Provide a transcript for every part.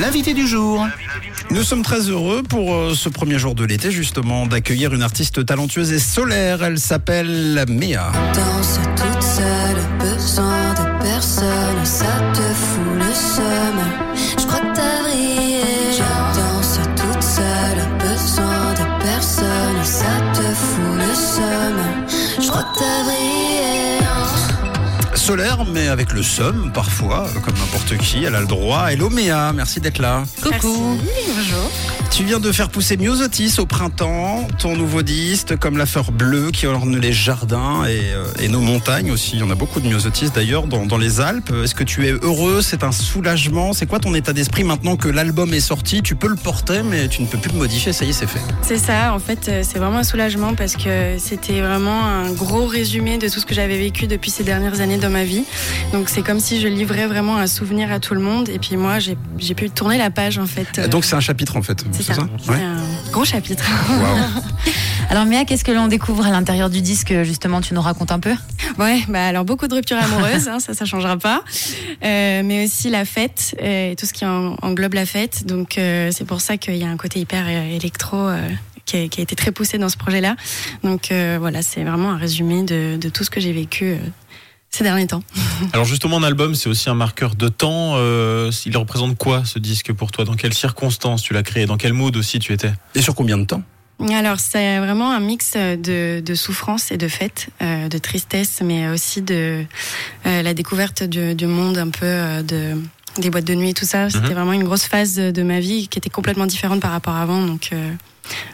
L'invité du jour. Nous sommes très heureux pour euh, ce premier jour de l'été justement d'accueillir une artiste talentueuse et solaire. Elle s'appelle seum. Solaire mais avec le seum parfois, euh, comme n'importe qui. Elle a le droit. Hello Méa, merci d'être là. Coucou. Bonjour. Tu viens de faire pousser Myosotis au printemps, ton nouveau disque comme la fleur bleue qui orne les jardins et, euh, et nos montagnes aussi. Il y en a beaucoup de Myosotis d'ailleurs dans, dans les Alpes. Est-ce que tu es heureux? C'est un soulagement? C'est quoi ton état d'esprit maintenant que l'album est sorti? Tu peux le porter mais tu ne peux plus le modifier, ça y est c'est fait. C'est ça, en fait, euh, c'est vraiment un soulagement parce que c'était vraiment un gros résumé de tout ce que j'avais vécu depuis ces dernières années dans ma vie. Donc c'est comme si je livrais vraiment un souvenir à tout le monde et puis moi j'ai pu tourner la page en fait. Euh, Donc c'est un chapitre en fait, c'est ça, Ouais. un gros chapitre. Alors Méa, qu'est-ce que l'on découvre à l'intérieur du disque Justement, tu nous racontes un peu? Ouais, bah alors beaucoup de ruptures amoureuses, hein, ça ça changera pas, Euh, mais aussi la fête euh, et tout ce qui en- englobe la fête. Donc euh, c'est pour ça qu'il y a un côté hyper électro. euh, qui a, qui a été très poussé dans ce projet-là. Donc euh, voilà, c'est vraiment un résumé de, de tout ce que j'ai vécu euh, ces derniers temps. Alors justement, un album, c'est aussi un marqueur de temps. Euh, il représente quoi ce disque pour toi? Dans quelles circonstances tu l'as créé? Dans quel mood aussi tu étais? Et sur combien de temps? Alors c'est vraiment un mix de, de souffrance et de fête, euh, de tristesse, mais aussi de euh, la découverte du, du monde un peu euh, de des boîtes de nuit et tout ça. C'était Mhm. vraiment une grosse phase de ma vie qui était complètement différente par rapport à avant. Donc euh,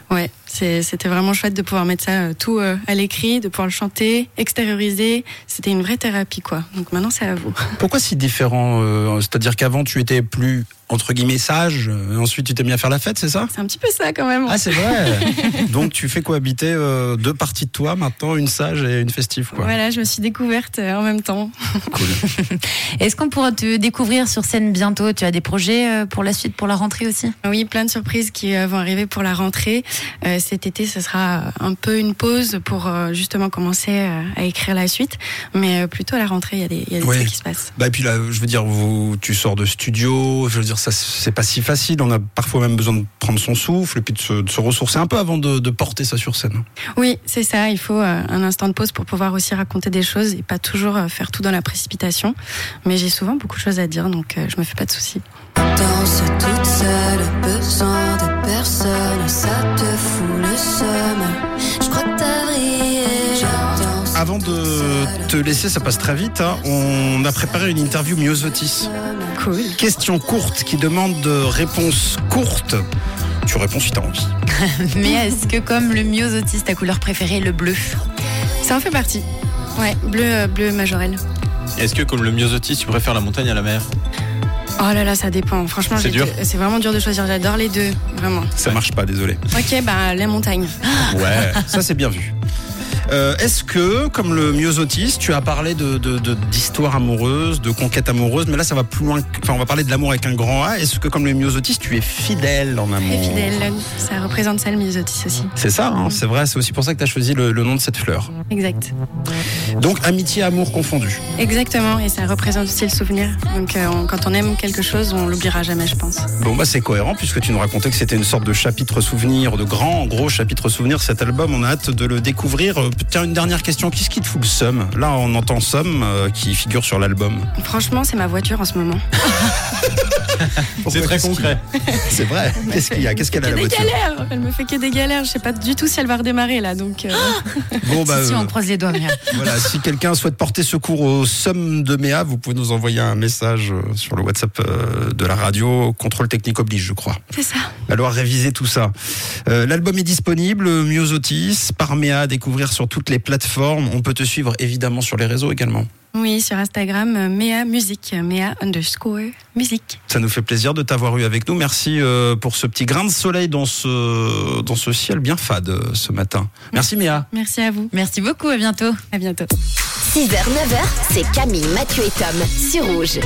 ouais, c'est- c'était vraiment chouette de pouvoir mettre ça euh, tout euh, à l'écrit, de pouvoir le chanter, extérioriser. C'était une vraie thérapie quoi. Donc maintenant c'est à vous. Pourquoi si différent euh, C'est-à-dire qu'avant tu étais plus entre guillemets sage, ensuite tu t'es mis à faire la fête, c'est ça? C'est un petit peu ça quand même. Ah c'est vrai. Donc tu fais cohabiter euh, deux parties de toi maintenant, une sage et une festive quoi. Voilà, je me suis découverte euh, en même temps. Cool. Est-ce qu'on pourra te découvrir sur scène bientôt? Tu as des projets euh, pour la suite, pour la rentrée aussi? Oui, plein de surprises qui euh, vont arriver pour la rentrée. Euh, cet été, ce sera un peu une pause pour euh, justement commencer euh, à écrire la suite. Mais euh, plutôt à la rentrée, il y a des, y a des Ouais. trucs qui se passent. Bah et puis là, je veux dire, vous, tu sors de studio, je veux dire, ça c'est pas si facile. On a parfois même besoin de prendre son souffle et puis de se, de se ressourcer un peu avant de, de porter ça sur scène. Oui, c'est ça. Il faut euh, un instant de pause pour pouvoir aussi raconter des choses et pas toujours euh, faire tout dans la précipitation. Mais j'ai souvent beaucoup de choses à dire, donc euh, je me fais pas de soucis. Danse toute seule, besoin de personne, ça te fout le seum. Je crois que t'as danse Avant de te laisser, ça passe très vite. hein, on a préparé une interview Myosotis. Cool. Question courte qui demande de réponses courtes. Tu réponds si t'as envie. Mais est-ce que comme le myosotis, ta couleur préférée, le bleu? Ça en fait partie. Ouais, bleu, euh, bleu majorel. Est-ce que comme le myosotis, tu préfères la montagne à la mer? Oh là là, ça dépend. Franchement, C'est dur c'est vraiment dur de choisir. J'adore les deux, vraiment. Ça marche pas, désolé. Ok, bah la montagne. Ouais, ça c'est bien vu. Euh, Est-ce que, comme le myosotis, tu as parlé de de- de- d'histoire amoureuse, de conquête amoureuse, mais là ça va plus loin. Enfin, on va parler de l'amour avec un grand A. Est-ce que, comme le myosotis, tu es fidèle en amour Très fidèle. Ça représente ça le myosotis aussi. C'est ça, hein, c'est vrai. C'est aussi pour ça que tu as choisi le, le nom de cette fleur. Exact. Donc amitié, amour confondu. Exactement. Et ça représente aussi le souvenir. Donc euh, on- quand on aime quelque chose, on l'oubliera jamais, je pense. Bon bah c'est cohérent puisque tu nous racontais que c'était une sorte de chapitre souvenir, de grand gros chapitre souvenir cet album. On a hâte de le découvrir. Tiens une dernière question. Qu'est-ce qui te fout le somme Là on entend somme euh, qui figure sur l'album. Franchement, c'est ma voiture en ce moment. C'est très concret. C'est vrai. Qu'est-ce qu'il y a? Qu'est-ce qu'elle a la des voiture? galères. Elle me fait que des galères. Je sais pas du tout si elle va redémarrer là. Donc euh, Bon bah Si, si, euh, on croise les doigts, voilà. Si quelqu'un souhaite porter secours au somme de Méa, vous pouvez nous envoyer un message euh, sur le WhatsApp euh, de la radio. Contrôle technique oblige, je crois. c'est ça. Alors réviser tout ça. Euh, L'album est disponible, Myosotis, par Méa, à découvrir sur toutes les plateformes. On peut te suivre évidemment sur les réseaux également. Oui, sur Instagram, Mea Musique, Mea underscore musique. Ça nous fait plaisir de t'avoir eu avec nous. Merci euh, pour ce petit grain de soleil dans ce, dans ce ciel bien fade euh, ce matin. Merci Méa. Merci à vous. Merci beaucoup, à bientôt. À bientôt. 6h, 9h, c'est Camille, Mathieu et Tom sur Rouge.